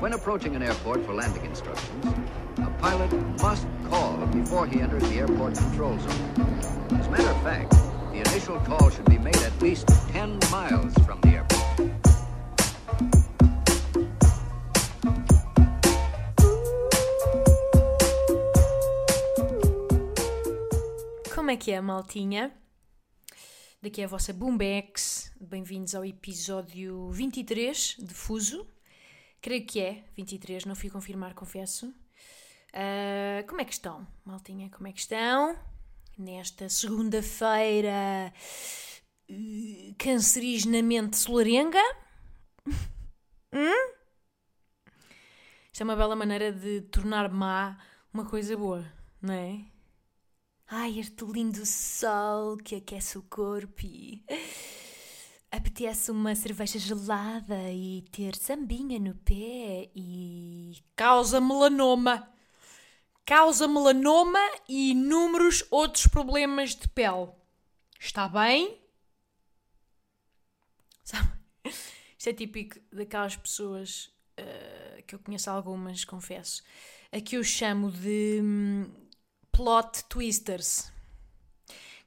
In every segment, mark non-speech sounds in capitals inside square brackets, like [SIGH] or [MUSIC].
When approaching an airport for landing instructions, a pilot must call before he enters the airport control zone. As a matter of fact, the initial call should be made at least 10 miles from the airport. Como é que é, maltinha? Daqui é a vossa Boombex. Bem-vindos ao episódio 23 de Fuso. Creio que é 23, não fui confirmar, confesso. Ah, como é que estão, maltinha? Como é que estão? Nesta segunda-feira uh, cancerigenamente solarenga? [LAUGHS] hum? Isto é uma bela maneira de tornar má uma coisa boa, não é? Ai, este lindo sol que aquece o corpo e apetece uma cerveja gelada e ter sambinha no pé e causa melanoma. Causa melanoma e inúmeros outros problemas de pele. Está bem? Sabe? Isto é típico daquelas pessoas uh, que eu conheço algumas, confesso, a que eu chamo de hum, plot twisters,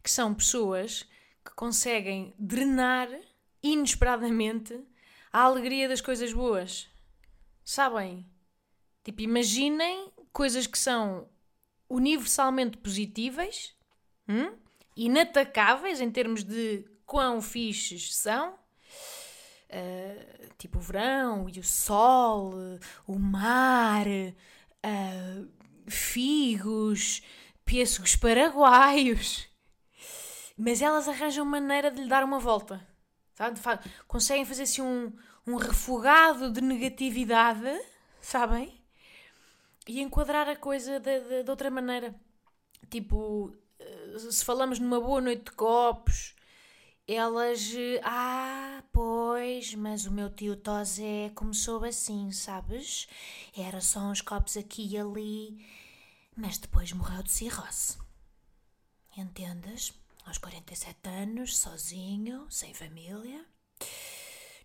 que são pessoas que conseguem drenar inesperadamente a alegria das coisas boas. Sabem? Tipo, imaginem coisas que são universalmente positivas, hum? inatacáveis em termos de quão fixes são. Uh, tipo o verão e o sol, o mar, uh, figos, pêssegos paraguaios. Mas elas arranjam maneira de lhe dar uma volta. Sabe? Conseguem fazer assim um, um refogado de negatividade, sabem? E enquadrar a coisa de, de, de outra maneira. Tipo, se falamos numa boa noite de copos, elas. Ah, pois, mas o meu tio Tosé começou assim, sabes? Era só uns copos aqui e ali, mas depois morreu de cirrose. Entendes? Aos 47 anos, sozinho, sem família,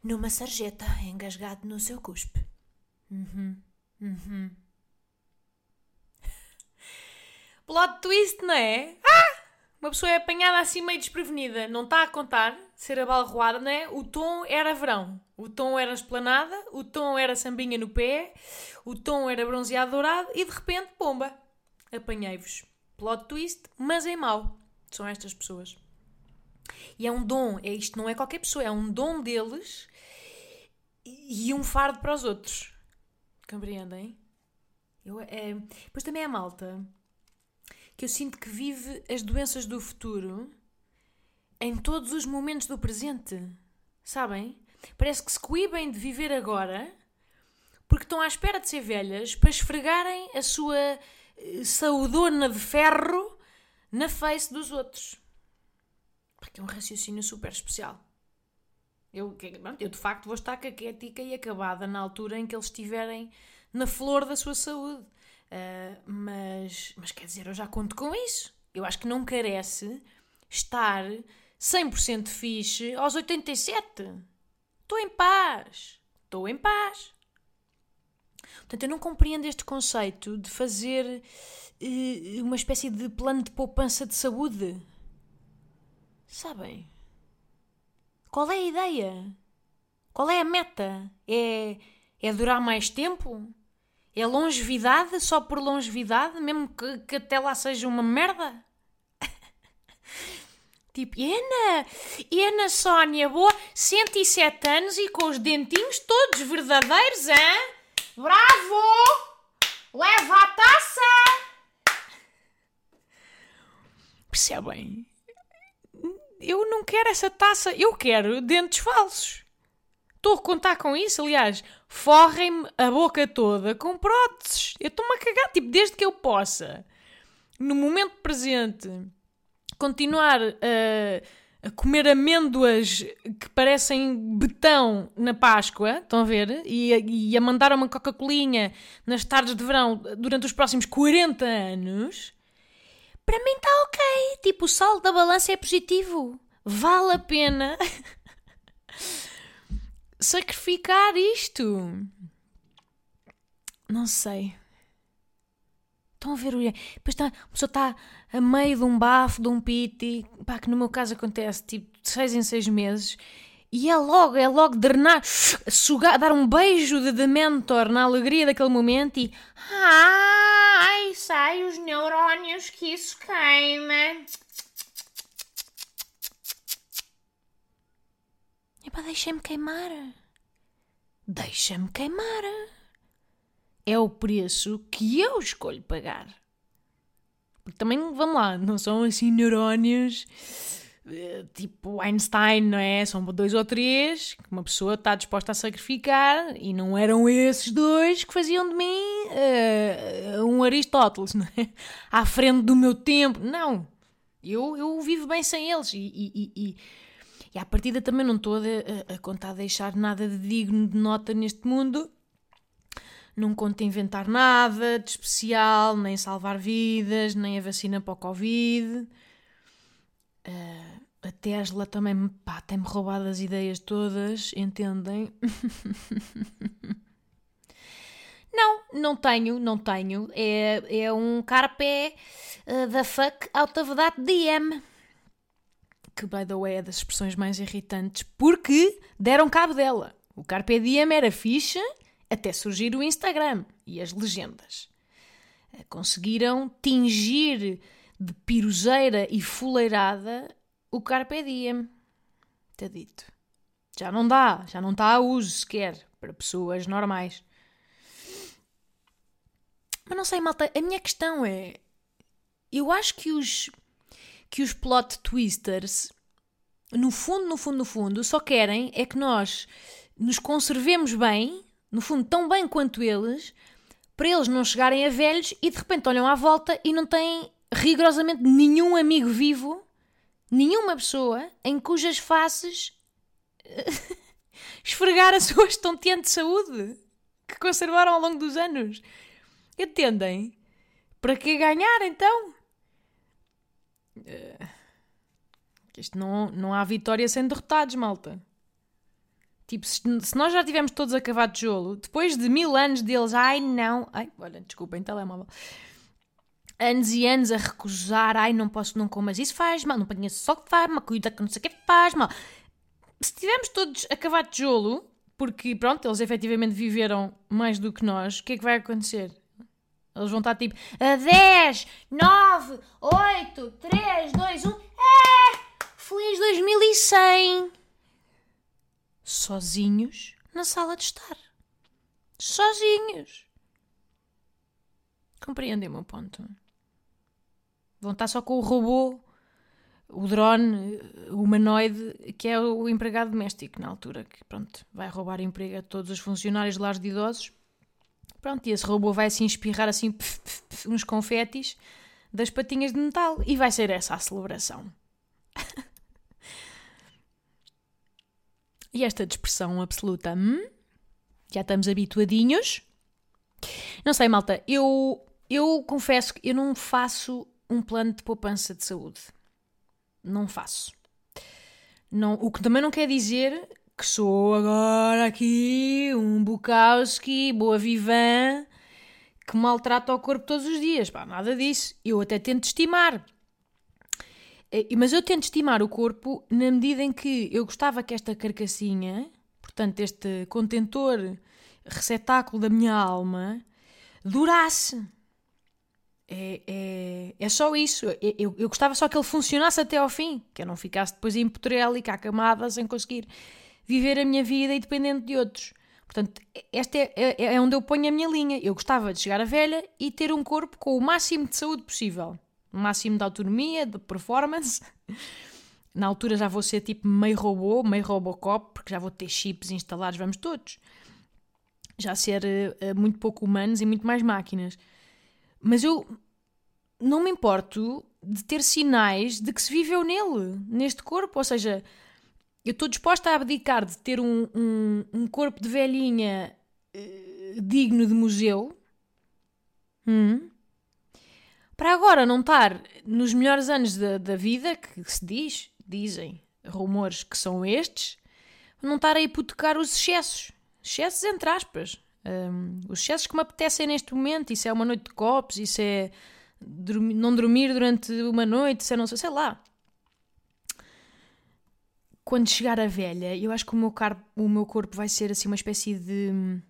numa sarjeta, engasgado no seu cuspe. Uhum, uhum. [LAUGHS] Plot twist, não é? Ah! Uma pessoa é apanhada assim meio desprevenida, não está a contar, ser abalroada, não é? O tom era verão, o tom era esplanada, o tom era sambinha no pé, o tom era bronzeado dourado e de repente, pomba, apanhei-vos. Plot twist, mas em mau. São estas pessoas. E é um dom, é isto não é qualquer pessoa, é um dom deles e um fardo para os outros. Compreendem? Eu, é... Depois também é malta que eu sinto que vive as doenças do futuro em todos os momentos do presente. Sabem? Parece que se coíbem de viver agora porque estão à espera de ser velhas para esfregarem a sua eh, saudona de ferro na face dos outros. Porque é um raciocínio super especial. Eu, eu de facto vou estar caquética e acabada na altura em que eles estiverem na flor da sua saúde. Uh, mas, mas quer dizer, eu já conto com isso. Eu acho que não carece estar 100% fixe aos 87. Estou em paz. Estou em paz. Portanto, eu não compreendo este conceito de fazer uh, uma espécie de plano de poupança de saúde. Sabem? Qual é a ideia? Qual é a meta? É, é durar mais tempo? É longevidade só por longevidade, mesmo que, que até lá seja uma merda? [LAUGHS] tipo, Ana, Ana Sónia, boa, 107 anos e com os dentinhos todos verdadeiros, hein? Bravo! Leva a taça! Percebem? Eu não quero essa taça, eu quero dentes falsos. Estou a contar com isso, aliás, forrem-me a boca toda com próteses. Eu estou-me a cagar, tipo, desde que eu possa, no momento presente, continuar a, a comer amêndoas que parecem betão na Páscoa, estão a ver? E a, e a mandar uma Coca-Colinha nas tardes de verão durante os próximos 40 anos, para mim está ok. Tipo, o saldo da balança é positivo. Vale a pena. [LAUGHS] sacrificar isto. Não sei. Estão a ver o. Depois está, a pessoa está a meio de um bafo, de um piti, pá, que no meu caso acontece tipo de seis em seis meses, e é logo, é logo drenar, sugar, dar um beijo de, de mentor na alegria daquele momento e. Ai, sai os neurónios que isso queima. Epá, deixem-me queimar. Deixa-me queimar. É o preço que eu escolho pagar. Porque também, vamos lá, não são assim neurónios eh, tipo Einstein, não é? São dois ou três que uma pessoa está disposta a sacrificar e não eram esses dois que faziam de mim uh, um Aristóteles, [LAUGHS] não é? À frente do meu tempo. Não. Eu, eu vivo bem sem eles e, e, e, e à partida também não estou a, a contar deixar nada de digno de nota neste mundo. Não conto inventar nada de especial, nem salvar vidas, nem a vacina para o Covid. Uh, a Tesla também pá, tem-me roubado as ideias todas, entendem? [LAUGHS] não, não tenho, não tenho. É, é um carpé uh, da fuck out of that DM que, by the way, é das expressões mais irritantes, porque deram cabo dela. O Carpe Diem era ficha até surgir o Instagram e as legendas. Eh, conseguiram tingir de piruzeira e fuleirada o Carpe Diem. Está dito. Já não dá, já não está a uso sequer para pessoas normais. Mas não sei, malta, a minha questão é. Eu acho que os que os plot twisters, no fundo, no fundo, no fundo, só querem é que nós nos conservemos bem, no fundo, tão bem quanto eles, para eles não chegarem a velhos e de repente olham à volta e não têm rigorosamente nenhum amigo vivo, nenhuma pessoa em cujas faces [LAUGHS] esfregar a sua estonteante saúde que conservaram ao longo dos anos. Entendem? Para que ganhar então? Uh, isto não, não há vitória sem derrotados, malta. Tipo, se, nós já tivemos todos acabado de jolo, depois de mil anos deles, ai não, ai, olha, desculpem, telemóvel. Anos e anos a recusar, ai não posso, não comas isso, faz mal, não ponhas só que faz mal, cuida que não sei o que faz mal. Se tivermos todos acabado de jolo, porque pronto, eles efetivamente viveram mais do que nós, o que é que vai acontecer? Eles vão estar tipo a 10, 9, 8, 3, 2, 1. É! Feliz 2100! Sozinhos na sala de estar. Sozinhos. Compreendem o meu ponto? Vão estar só com o robô, o drone, o humanoide, que é o empregado doméstico na altura, que pronto, vai roubar emprego a todos os funcionários de lares de idosos Pronto, e esse robô vai assim espirrar assim pf, pf, pf, uns confetes das patinhas de metal e vai ser essa a celebração. [LAUGHS] e esta dispersão absoluta, hum? já estamos habituadinhos. Não sei, malta, eu, eu confesso que eu não faço um plano de poupança de saúde. Não faço. Não, o que também não quer dizer que sou agora aqui um Bukowski, boa vivan, que maltrata o corpo todos os dias. Pá, nada disso. Eu até tento estimar. Eh, mas eu tento estimar o corpo na medida em que eu gostava que esta carcassinha, portanto, este contentor, receptáculo da minha alma, durasse. É, é, é só isso. Eu, eu, gostava só que ele funcionasse até ao fim, que eu não ficasse depois e cá camada sem conseguir viver a minha vida independente de outros. Portanto, esta é, é, é, onde eu ponho a minha linha. Eu gostava de chegar a velha e ter um corpo com o máximo de saúde possível. Máximo de autonomia, de performance. Na altura já vou ser tipo meio robô, meio robocop, porque já vou ter chips instalados, vamos todos. Já ser uh, muito pouco humanos e muito mais máquinas. Mas eu não me importo de ter sinais de que se viveu nele, neste corpo. Ou seja, eu estou disposta a abdicar de ter um, um, um corpo de velhinha uh, digno de museu hum, para agora não estar nos melhores anos da, da vida, que se diz, dizem rumores que são estes, não estar a hipotecar os excessos. Excessos entre aspas. Um, os excessos que me apetecem neste momento, isso é uma noite de copos, isso é dormir, não dormir durante uma noite, isso é não sei, sei lá. Quando chegar a velha, eu acho que o meu, car o meu corpo vai ser assim uma espécie de.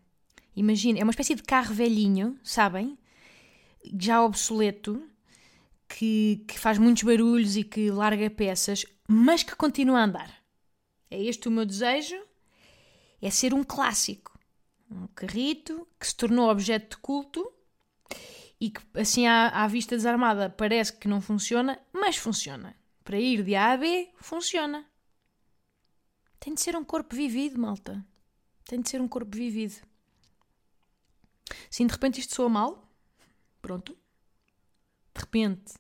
Imagina, é uma espécie de carro velhinho, sabem? Já obsoleto, que, que faz muitos barulhos e que larga peças, mas que continua a andar. É este o meu desejo: é ser um clássico. Um carrito que se tornou objeto de culto e que, assim, à, à vista desarmada, parece que não funciona, mas funciona. Para ir de A a B, funciona. Tem de ser um corpo vivido, malta. Tem de ser um corpo vivido. Sim, de repente isto soa mal. Pronto. De repente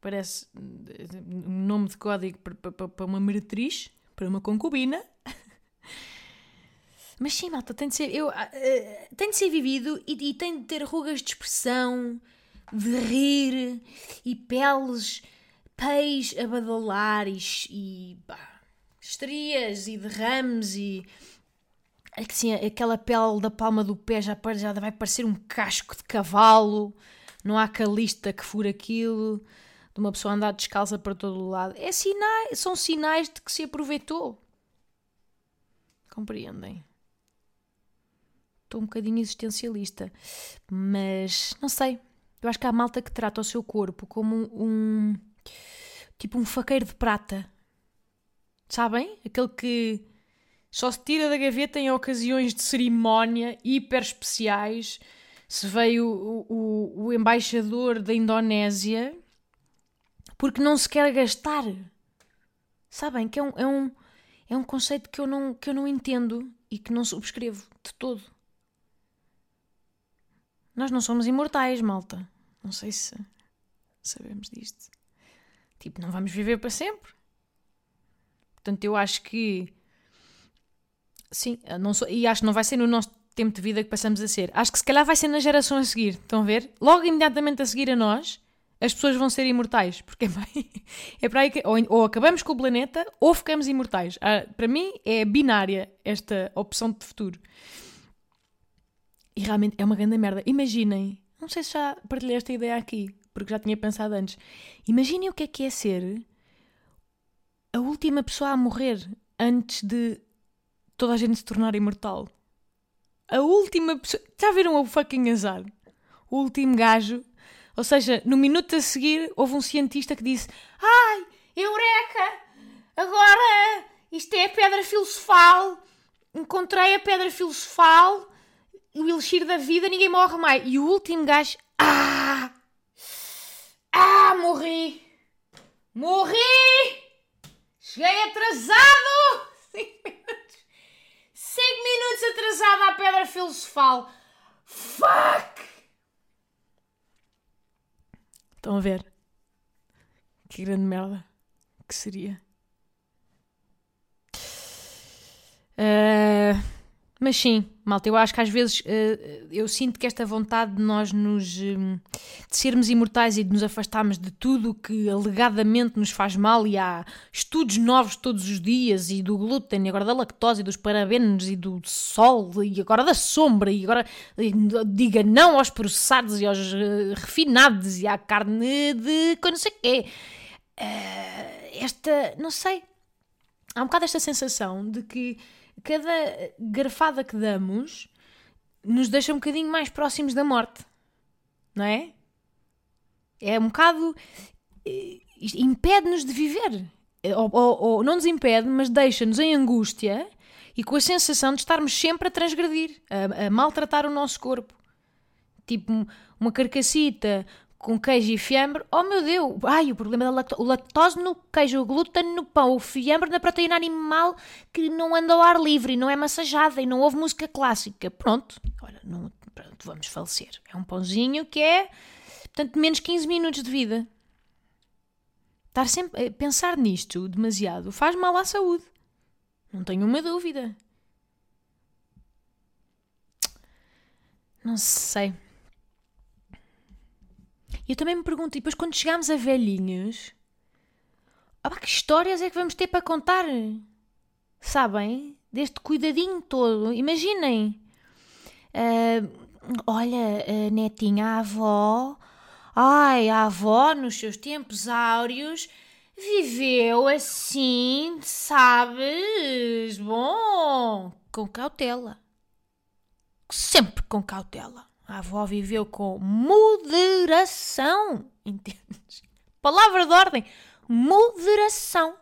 parece um nome de código para uma meretriz, para uma concubina. [LAUGHS] Mas sim, malta, tem de ser, eu, uh, tem de ser vivido e, e, tem de ter rugas de expressão, de rir e peles, peis a badalar e, e pá, estrias e derrames e assim, aquela pele da palma do pé já, já vai parecer um casco de cavalo, não há calista que fura aquilo, de uma pessoa andar descalça para todo o lado. É sinais, são sinais de que se aproveitou. Compreendem? estou um bocadinho existencialista, mas não sei. Eu acho que há malta que trata o seu corpo como um, um tipo um faqueiro de prata. Sabem? Aquele que só se tira da gaveta em ocasiões de cerimónia hiper especiais. Se veio o, o, o embaixador da Indonésia porque não se quer gastar. Sabem? Que é um, é um, é um conceito que eu, não, que eu não entendo e que não subscrevo de todo. Nós não somos imortais, malta. Não sei se sabemos disto. Tipo, não vamos viver para sempre. Portanto, eu acho que. Sim, não sou, e acho que não vai ser no nosso tempo de vida que passamos a ser. Acho que se calhar vai ser na geração a seguir. Estão a ver? Logo imediatamente a seguir a nós, as pessoas vão ser imortais. Porque é, [LAUGHS] é para aí que. Ou, ou, acabamos com o planeta ou ficamos imortais. Ah, para mim é binária esta opção de futuro. E realmente é uma grande merda. Imaginem, não sei se já partilhei esta ideia aqui, porque já tinha pensado antes. Imaginem o que é que é ser a última pessoa a morrer antes de toda a gente se tornar imortal. A última pessoa. Já viram o fucking azar? O último gajo. Ou seja, no minuto a seguir houve um cientista que disse: Ai, Eureka! Agora isto é a pedra filosofal. Encontrei a pedra filosofal o elixir da vida, ninguém morre mais. E o último gajo. Ah! Ah, morri! Morri! Cheguei atrasado! 5 minutos! 5 atrasado à pedra filosofal! Fuck! Estão a ver? Que grande merda que seria. Uh... Mas sim, malta, eu acho que às vezes uh, eu sinto que esta vontade de nós nos um, de sermos imortais e de nos afastarmos de tudo o que alegadamente nos faz mal e há estudos novos todos os dias e do glúten e agora da lactose e dos parabenos e do sol e agora da sombra e agora diga não aos processados e aos uh, refinados e à carne de não sei quê. Uh, esta, não sei, há um bocado esta sensação de que cada garfada que damos nos deixa um bocadinho mais próximos da morte, não é? É um bocado. Eh, impede-nos de viver. Ou, ou, ou, não nos impede, mas deixa-nos em angústia e com a sensação de estarmos sempre a transgredir, a, a maltratar o nosso corpo. Tipo, uma carcacita com queijo e fiambre, oh meu Deus, ai, o problema da lactose, o lactose no queijo, o glúten no pão, o fiambre na proteína animal que não anda ao ar livre, não é massajada e não ouve música clássica. Pronto, olha, não, pronto, vamos falecer. É um pãozinho que é, portanto, menos 15 minutos de vida. Estar sempre a pensar nisto demasiado faz mal à saúde. Não tenho uma dúvida. Não sei. Eu também me pergunto, e depois quando chegamos a velhinhos, opa, que histórias é que vamos ter para contar? Sabem? Deste cuidadinho todo. Imaginem. olha, a netinha, a avó, ai, a avó, nos seus tempos áureos, viveu assim, sabes? Bom, com cautela. Sempre com cautela. A avó viveu com moderação, [LAUGHS] entendes? Palavra de ordem, moderação.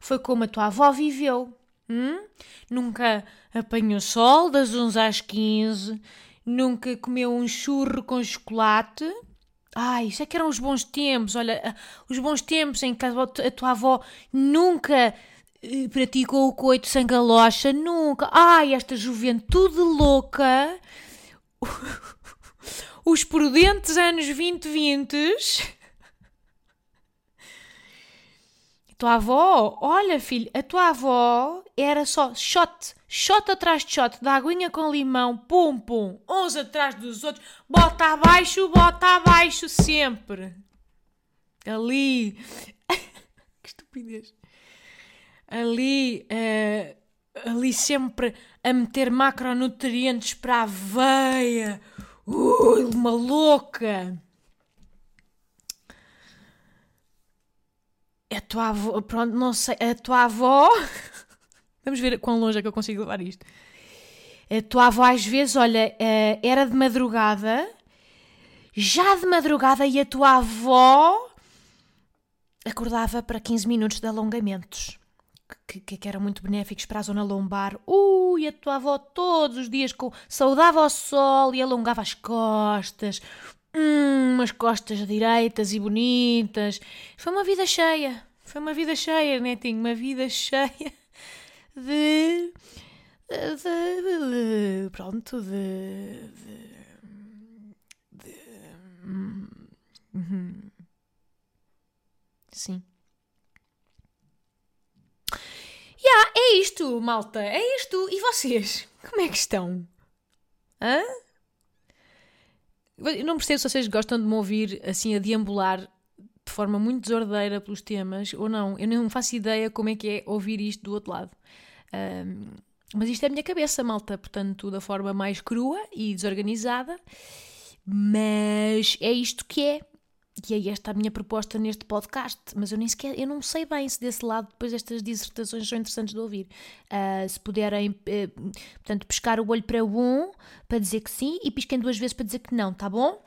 Foi como a tua avó viveu. Hum? Nunca apanhou sol das 11 às 15, nunca comeu um churro com chocolate. Ai, isso é que eram os bons tempos. Olha, os bons tempos em que a tua avó nunca eh, praticou o coito sem galocha, nunca. Ai, esta juventude louca. [LAUGHS] Os prudentes anos 2020 tua avó, olha filho, a tua avó era só shot, shot atrás de shot, da aguinha com limão, pum pum, uns atrás dos outros, bota abaixo, bota abaixo sempre. Ali, [LAUGHS] que estupidez. Ali, uh, ali sempre a meter macronutrientes para a veia. Ui, uma louca. a tua avó, pronto, não sei, a tua avó. [LAUGHS] Vamos ver quão longe é que eu consigo levar isto. A tua avó, às vezes, olha, eh, era de madrugada, já de madrugada, e a tua avó acordava para 15 minutos de alongamentos. Que, que, eram muito benéficos para a zona lombar. Ui, a tua avó todos os dias com, saudava ao sol e alongava as costas. Hum, umas costas direitas e bonitas. Foi uma vida cheia. Foi uma vida cheia, netinho. Uma vida cheia de. de. de, de pronto, de. de. de uhum. Sim. Yeah, é isto, malta. É isto. E vocês? Como é que estão? Hã? Eu não percebo se vocês gostam de me ouvir assim a deambular de forma muito desordeira pelos temas ou não. Eu não faço ideia como é que é ouvir isto do outro lado. Um, mas isto é a minha cabeça, malta, portanto, da forma mais crua e desorganizada. Mas é isto que é. E é esta a minha proposta neste podcast, mas eu nem sequer, eu não sei bem se desse lado depois estas dissertações são interessantes de ouvir. Uh, se puderem, uh, portanto, pescar o olho para um para dizer que sim e pisquem duas vezes para dizer que não, tá bom?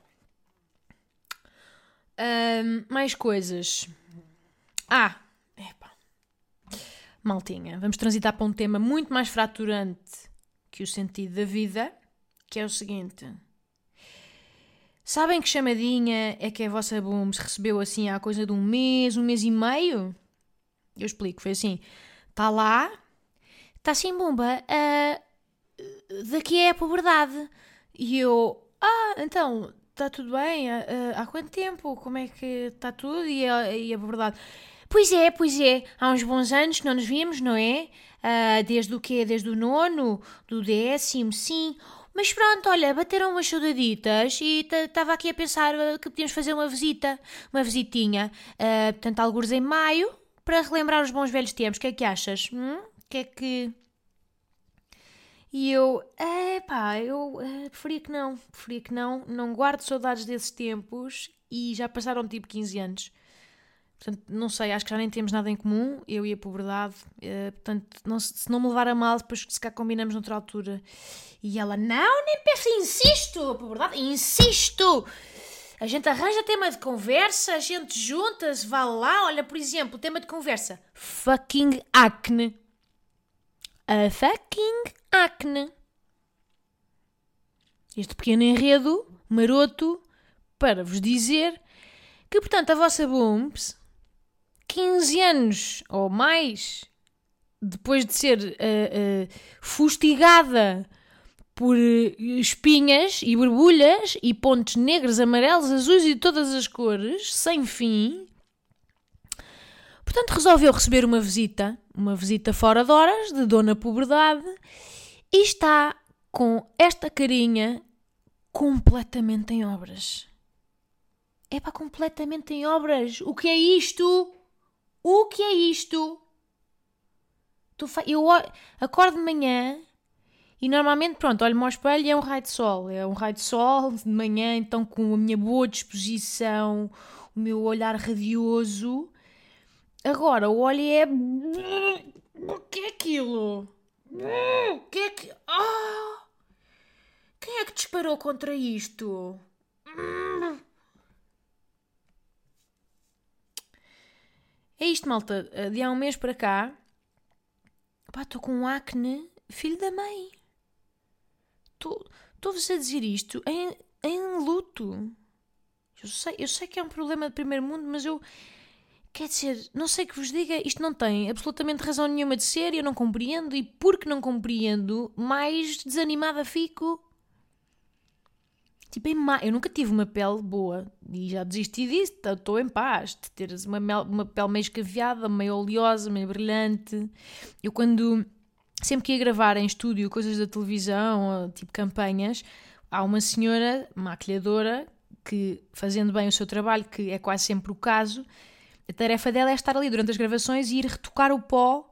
Uh, mais coisas. Ah, epa. Maltinha, vamos transitar para um tema muito mais fraturante que o sentido da vida, que é o seguinte. Sabem que chamadinha é que a vossa Booms recebeu assim há coisa de um mês, um mês e meio? Eu explico, foi assim: está lá, está assim, Bumba, uh, daqui é a puberdade. E eu, ah, então, está tudo bem? Uh, há quanto tempo? Como é que está tudo? E a, e a puberdade, pois é, pois é, há uns bons anos que não nos vimos, não é? Uh, desde o quê? Desde o nono? Do décimo? Sim. Mas pronto, olha, bateram umas saudaditas e estava aqui a pensar eh, que podíamos fazer uma visita, uma visitinha, uh, portanto, alguns em maio, para relembrar os bons velhos tempos. O que é que achas? Hum? O que é que. E eu, é pá, eu uh, preferia que não, preferia que não, não guardo saudades desses tempos e já passaram tipo 15 anos. Portanto, não sei, acho que já nem temos nada em comum, eu e a pobreza. Uh, portanto, não, se não me levar a mal, depois se cá combinamos noutra altura. E ela, não, nem peço, insisto, a pobreza, insisto. A gente arranja tema de conversa, a gente junta-se, vá lá. Olha, por exemplo, tema de conversa: fucking acne. A fucking acne. Este pequeno enredo maroto para vos dizer que, portanto, a vossa Booms 15 anos ou mais depois de ser uh, uh, fustigada por espinhas e borbulhas e pontos negros, amarelos, azuis e de todas as cores, sem fim. Portanto, resolveu receber uma visita, uma visita fora de horas, de Dona Pobredade, e está com esta carinha completamente em obras. É para completamente em obras. O que é isto? O que é isto? Eu acordo de manhã E normalmente, pronto, olho-me ao espelho e é um raio de sol. É um raio de sol de manhã, então com a minha boa disposição, o meu olhar radioso. Agora, o olho é. O que é aquilo? O que é que. Ah! Quem é que disparou contra isto? É isto, malta. De há um mês para cá. Pá, estou com um acne, filho da mãe. Estou-vos a dizer isto em, em luto. Eu sei, eu sei que é um problema de primeiro mundo, mas eu. Quer dizer, não sei que vos diga, isto não tem absolutamente razão nenhuma de ser, eu não compreendo, e porque não compreendo, mais desanimada fico. Tipo, em ma... eu nunca tive uma pele boa e já desisti disso, estou em paz de ter uma, uma pele meio escaviada, meio oleosa, meio brilhante. Eu, quando sempre que ia gravar em estúdio coisas da televisão, tipo campanhas, há uma senhora maquilhadora que, fazendo bem o seu trabalho, que é quase sempre o caso, a tarefa dela é estar ali durante as gravações e ir retocar o pó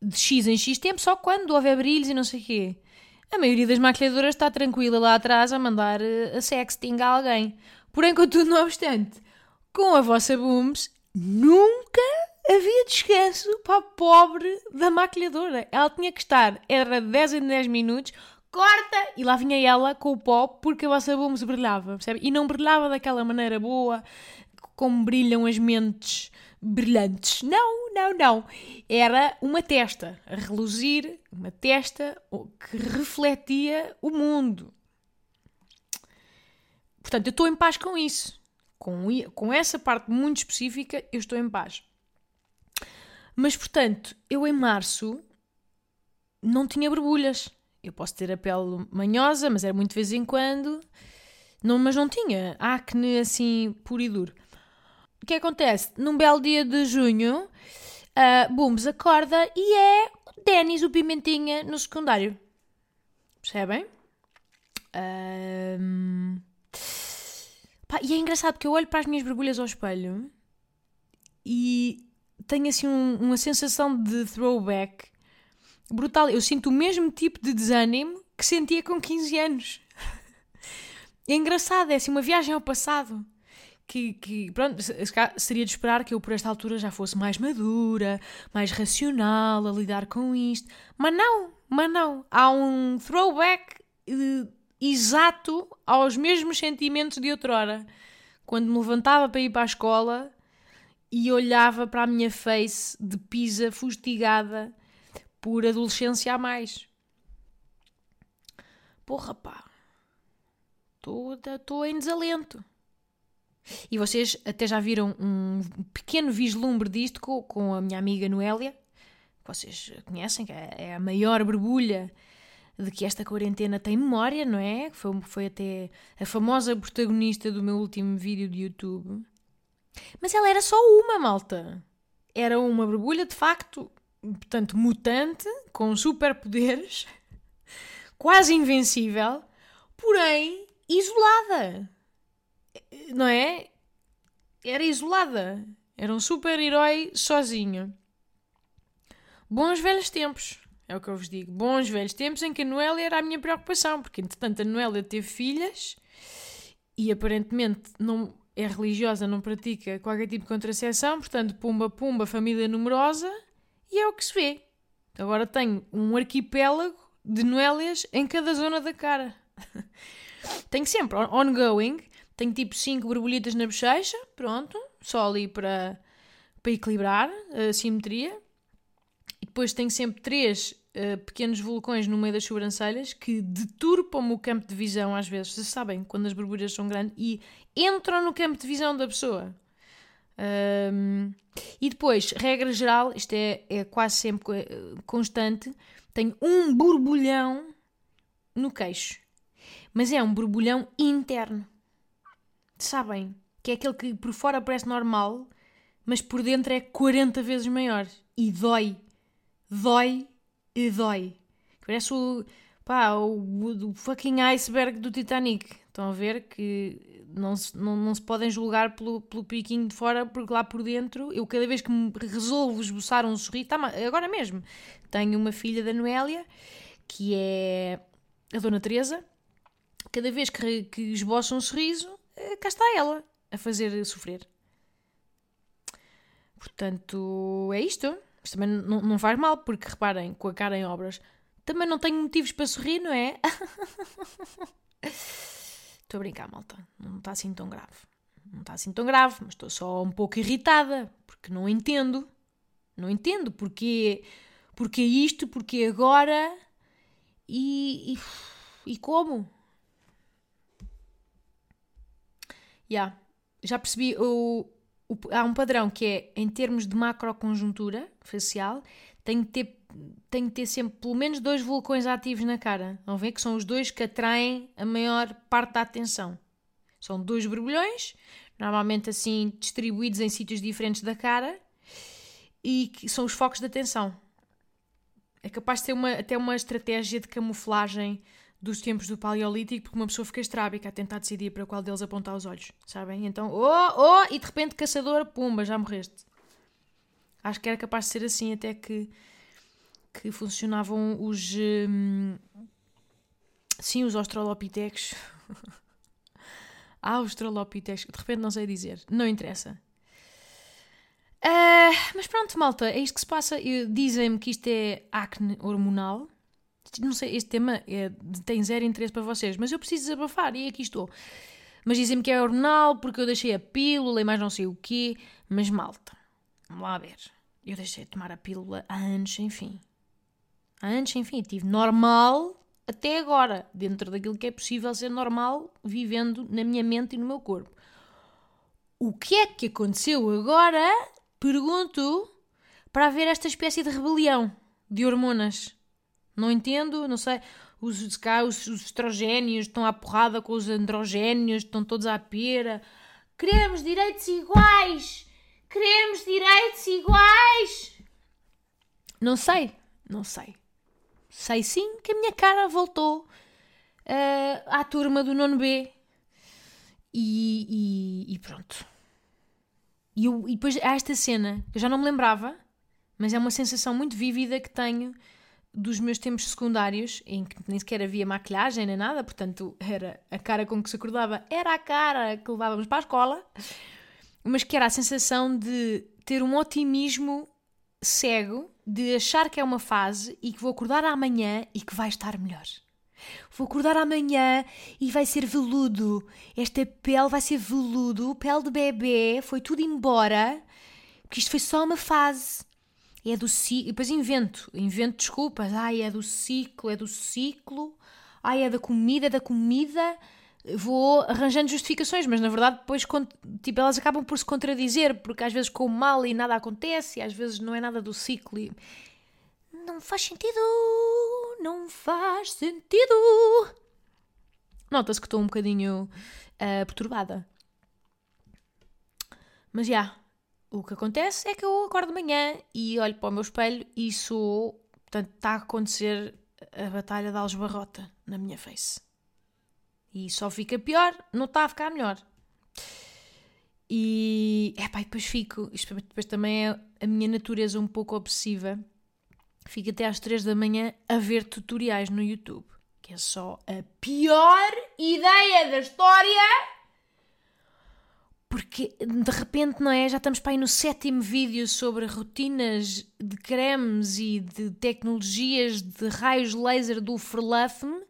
de X em X tempo, só quando houver brilhos e não sei o quê. A maioria das maquilhadoras está tranquila lá atrás a mandar eh, a sexting a alguém. Porém, contudo, não obstante, com a vossa Booms, nunca havia descanso para a pobre da maquilhadora. Ela tinha que estar, era 10 em 10 minutos, corta! E lá vinha ela com o pó porque a vossa Booms brilhava, percebe? E não brilhava daquela maneira boa, como brilham as mentes brilhantes. Não, não, não. Era uma testa a reluzir, uma testa que refletia o mundo. Portanto, eu estou em paz com isso. Com, com essa parte muito específica, eu estou em paz. Mas, portanto, eu em março não tinha borbulhas. Eu posso ter a pele manhosa, mas era muito de vez em quando. Não, mas não tinha acne assim puro e duro que acontece? Num belo dia de junho, uh, Booms acorda e é o Denis, o Pimentinha, no secundário. Percebem? Um... Pá, e é engraçado que eu olho para as minhas borbulhas ao espelho e tenho assim um, uma sensação de throwback brutal. Eu sinto o mesmo tipo de desânimo que sentia com 15 anos. [LAUGHS] É engraçado, é assim uma viagem ao passado que, que, pronto, seria de esperar que eu por esta altura já fosse mais madura, mais racional a lidar com isto. Mas não, mas não. Há um throwback uh, exato aos mesmos sentimentos de outrora. Quando me levantava para ir para a escola e olhava para a minha face de pisa fustigada por adolescência a mais. Porra, pá. Estou em desalento. E vocês até já viram um pequeno vislumbre disto com, com a minha amiga Noélia, que vocês conhecem, que é, é a maior borbulha de que esta quarentena tem memória, não é? Foi, foi até a famosa protagonista do meu último vídeo de YouTube. Mas ela era só uma, malta. Era uma borbulha de facto, portanto, mutante, com superpoderes, [LAUGHS] quase invencível, porém isolada não é? Era isolada. Era um super-herói sozinho. Bons velhos tempos, é o que eu vos digo. Bons velhos tempos em que a Noélia era a minha preocupação, porque entretanto a Noélia teve filhas e aparentemente não é religiosa, não pratica qualquer tipo de contracepção, portanto, pumba, pumba, família numerosa, e é o que se vê. Agora tenho um arquipélago de Noélias em cada zona da cara. [LAUGHS] tenho sempre ongoing tenho tipo 5 borbulhitas na bochecha, pronto, só ali para, para equilibrar a simetria. E depois tenho sempre 3 uh, eh, pequenos vulcões no meio das sobrancelhas que deturpam o campo de visão às vezes. Vocês sabem, quando as borbulhas são grandes e entram no campo de visão da pessoa. Um, e depois, regra geral, isto é, é quase sempre eh, constante, tenho um borbulhão no queixo. Mas é um borbulhão interno sabem? Que é aquele que por fora parece normal, mas por dentro é 40 vezes maior. E dói. Dói e dói. Parece o, pá, o, o fucking iceberg do Titanic. Estão a ver que não se, não, não se podem julgar pelo, pelo piquinho de fora, porque lá por dentro, eu cada vez que me resolvo esboçar um sorriso, tá, agora mesmo, tenho uma filha da Noélia que é a Dona Teresa. Cada vez que, que esboça um sorriso, cá está ela a fazer sofrer. Portanto, é isto. Mas também não, não faz mal, porque reparem, com a cara em obras, também não tenho motivos para sorrir, não é? [LAUGHS] Estou a brincar, malta. Não está assim tão grave. Não está assim tão grave, mas estou só um pouco irritada, porque não entendo. Não entendo porque, porque isto, porque agora e, e, e como? Yeah. Já percebi, o, o, há um padrão que é, em termos de macroconjuntura facial, tem que ter tem que ter sempre pelo menos dois vulcões ativos na cara. Vão ver que são os dois que atraem a maior parte da atenção. São dois borbulhões, normalmente assim distribuídos em sítios diferentes da cara, e que são os focos de atenção. É capaz de ter uma, até uma estratégia de camuflagem dos tempos do Paleolítico, porque uma pessoa fica estrábica a tentar decidir para qual deles apontar os olhos, sabem? Então, oh, oh, e de repente caçador, pumba, já morreste. Acho que era capaz de ser assim, até que, que funcionavam os. Hum, sim, os australopithecus. [LAUGHS] ah, australopithecus, de repente não sei dizer, não interessa. Uh, mas pronto, malta, é isto que se passa. Dizem-me que isto é acne hormonal. Não sei, este tema é, tem zero interesse para vocês, mas eu preciso desabafar e aqui estou. Mas dizem-me que é hormonal porque eu deixei a pílula e mais não sei o quê. Mas malta, vamos lá ver. Eu deixei de tomar a pílula há anos sem fim. Há anos sem fim. Tive normal até agora, dentro daquilo que é possível ser normal, vivendo na minha mente e no meu corpo. O que é que aconteceu agora pergunto para haver esta espécie de rebelião de hormonas. Não entendo, não sei. Os, cá, os, os estrogénios estão à porrada com os androgénios, estão todos à pera. Queremos direitos iguais! Queremos direitos iguais! Não sei, não sei. Sei sim que a minha cara voltou uh, à turma do nono B. E, e, e pronto. E, eu, e depois há esta cena, eu já não me lembrava, mas é uma sensação muito vívida que tenho dos meus tempos secundários, em que nem sequer havia maquilhagem nem nada, portanto era a cara com que se acordava, era a cara que levávamos para a escola, mas que era a sensação de ter um otimismo cego, de achar que é uma fase e que vou acordar amanhã e que vai estar melhor. Vou acordar amanhã e vai ser veludo. Esta pele vai ser veludo, pele de bebê, foi tudo embora. Que isto foi só uma fase. É do ciclo. E depois invento, invento desculpas. Ai, é do ciclo, é do ciclo. Ai, é da comida, é da comida. Vou arranjando justificações, mas na verdade depois tipo, elas acabam por se contradizer, porque às vezes como mal e nada acontece, e às vezes não é nada do ciclo. E... Não faz sentido não faz sentido. Nota-se que estou um bocadinho uh, perturbada. Mas já, yeah, o que acontece é que eu acordo de manhã e olho para o meu espelho e sou. Portanto, está a acontecer a batalha da Algebarrota na minha face. E só fica pior, não está a ficar melhor. E, epá, e depois fico. Isto depois também é a minha natureza um pouco obsessiva fico até às 3 da manhã a ver tutoriais no YouTube. Que é só a pior ideia da história. Porque de repente, não é? Já estamos para aí no sétimo vídeo sobre rotinas de cremes e de tecnologias de raios laser do Furlafme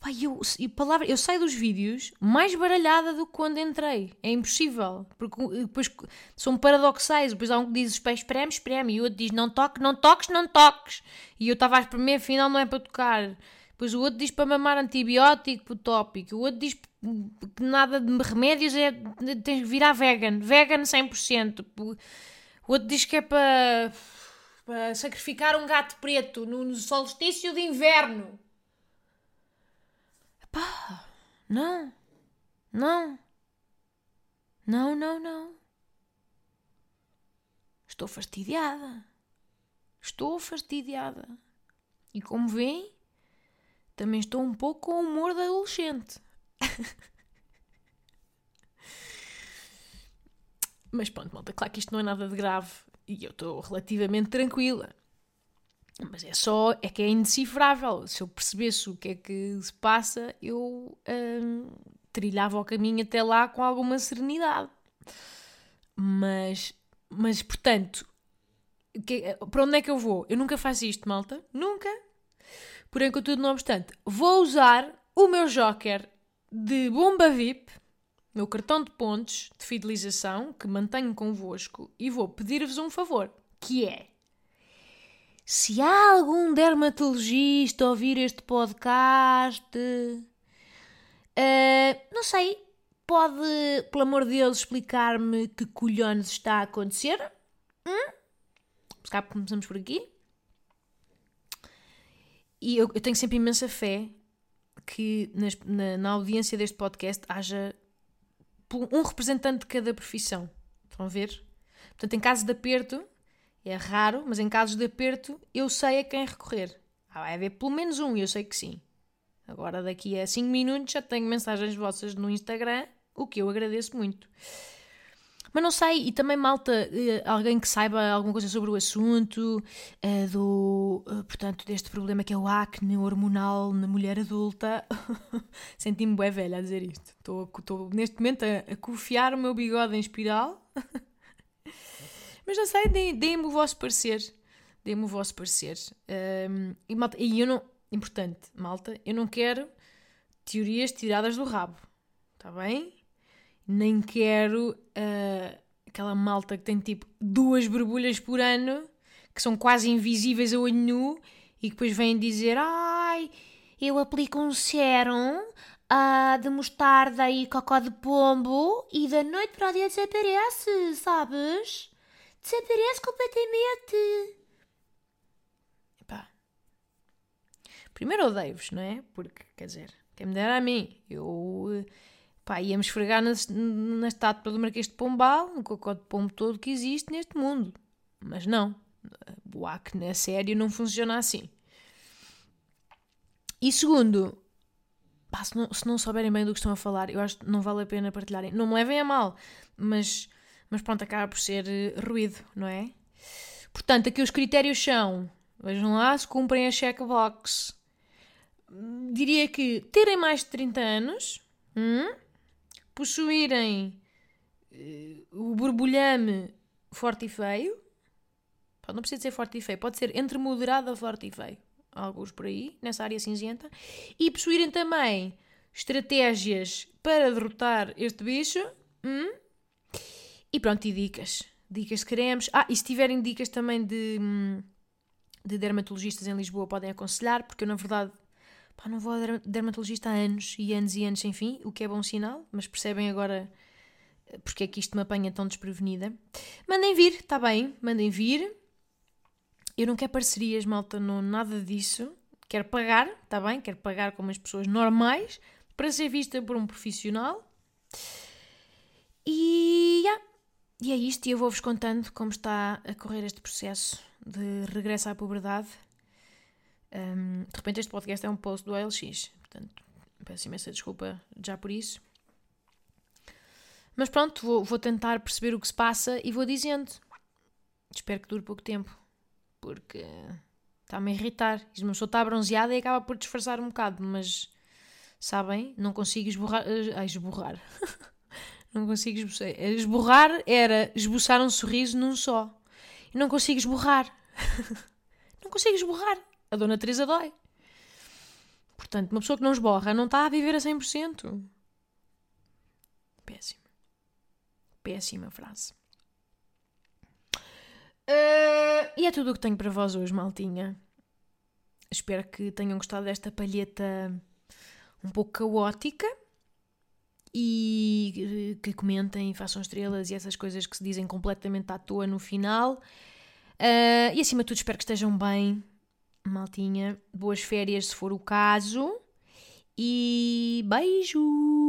Pai, eu, eu, palavra, eu saio dos vídeos mais baralhada do que quando entrei. É impossível. Porque depois são paradoxais. Depois há um que diz espreme, espreme. E o outro diz não toques, não toques, não toques. E eu estava a espremer, afinal não é para tocar. Depois o outro diz para mamar antibiótico tópico. O outro diz que nada de remédios é. tens que virar vegan. Vegan 100%. O outro diz que é para. para sacrificar um gato preto no, no solstício de inverno. Pá, não, não, não, não, não. Estou fastidiada. Estou fastidiada. E como veem, também estou um pouco com o humor de adolescente. Mas pronto, malta, claro que isto não é nada de grave e eu estou relativamente tranquila. Mas é só, é que é indecifrável. Se eu percebesse o que é que se passa, eu hum, trilhava o caminho até lá com alguma serenidade. Mas, mas portanto, que, para onde é que eu vou? Eu nunca faço isto, malta. Nunca. Porém, contudo, não obstante, vou usar o meu joker de bomba VIP, meu cartão de pontos de fidelização que mantenho convosco e vou pedir-vos um favor, que é se há algum dermatologista ouvir este podcast, uh, não sei, pode, pelo amor de Deus, explicar-me que colhões está a acontecer? Hum? Se cá começamos por aqui. E eu, eu, tenho sempre imensa fé que nas, na, na audiência deste podcast haja um representante de cada profissão. Estão a ver? Portanto, em caso de aperto, é raro, mas em casos de aperto eu sei a quem recorrer. Ah, vai haver pelo menos um, eu sei que sim. Agora, daqui a 5 minutos, já tenho mensagens vossas no Instagram, o que eu agradeço muito. Mas não sei, e também malta, eh, alguém que saiba alguma coisa sobre o assunto, eh, do, eh, portanto, deste problema que é o acne hormonal na mulher adulta. [LAUGHS] Senti-me bué velha a dizer isto. Estou, estou neste momento a, a confiar o meu bigode em espiral. [LAUGHS] Mas não sei, deem-me o vosso parecer. Deem-me o vosso parecer. Um, e, malta, e eu não. Importante, malta, eu não quero teorias tiradas do rabo. Está bem? Nem quero uh, aquela malta que tem tipo duas borbulhas por ano, que são quase invisíveis a olho nu, e depois vêm dizer: Ai, eu aplico um sérum uh, de mostarda e cocó de pombo e da noite para o dia desaparece, sabes? Desaparece completamente. Epá. Primeiro odeio-vos, não é? Porque, quer dizer, quem me dera a mim, eu pá, ia-me esfregar na, na estátua do Marquês de Pombal, no cocó de pombo todo que existe neste mundo. Mas não. O acne a sério não funciona assim. E segundo, pá, se, não, se não souberem bem do que estão a falar, eu acho que não vale a pena partilharem. Não me levem a mal, mas mas pronto, acaba por ser uh, ruído, não é? Portanto, aqui os critérios são, vejam lá se cumprem a checkbox. Diria que terem mais de 30 anos, hum, possuírem uh, o borbulhame forte e feio, não precisa ser forte e feio, pode ser entre moderado a forte e feio, alguns por aí, nessa área cinzenta, e possuírem também estratégias para derrotar este bicho, hum, e pronto, e dicas. Dicas que queremos. Ah, e se tiverem dicas também de, de dermatologistas em Lisboa, podem aconselhar, porque eu, na verdade, pá, não vou a dermatologista há anos e anos e anos sem fim, o que é bom sinal, mas percebem agora eh, porque é que isto me apanha tão desprevenida. Mandem vir, está bem, mandem vir. Eu não quero parcerias, malta, não, nada disso. Quero pagar, está bem? Quero pagar como as pessoas normais para ser vista por um profissional. E yeah, e é isto, e eu vou-vos contando como está a correr este processo de regresso à puberdade. Um, de repente, este podcast é um post do OLX, portanto, peço imensa desculpa já por isso. Mas pronto, vou, vou tentar perceber o que se passa e vou dizendo. Espero que dure pouco tempo, porque está-me a irritar. Uma pessoa está bronzeada e acaba por disfarçar um bocado, mas sabem, não consigo esborrar. Ai, esborrar. [LAUGHS] Não consigo esboçar. Esborrar era esboçar um sorriso num só. E não consigo esborrar. [LAUGHS] não consigo esborrar. A Dona Teresa dói. Portanto, uma pessoa que não esborra não está a viver a 100%. Péssimo. Péssima frase. Uh, e é tudo o que tenho para vós hoje, maltinha. Espero que tenham gostado desta palheta um pouco caótica e que comentem, façam estrelas e essas coisas que se dizem completamente à toa no final. Uh, e acima de tudo, espero que estejam bem, maltinha. Boas férias se for o caso. E beijo!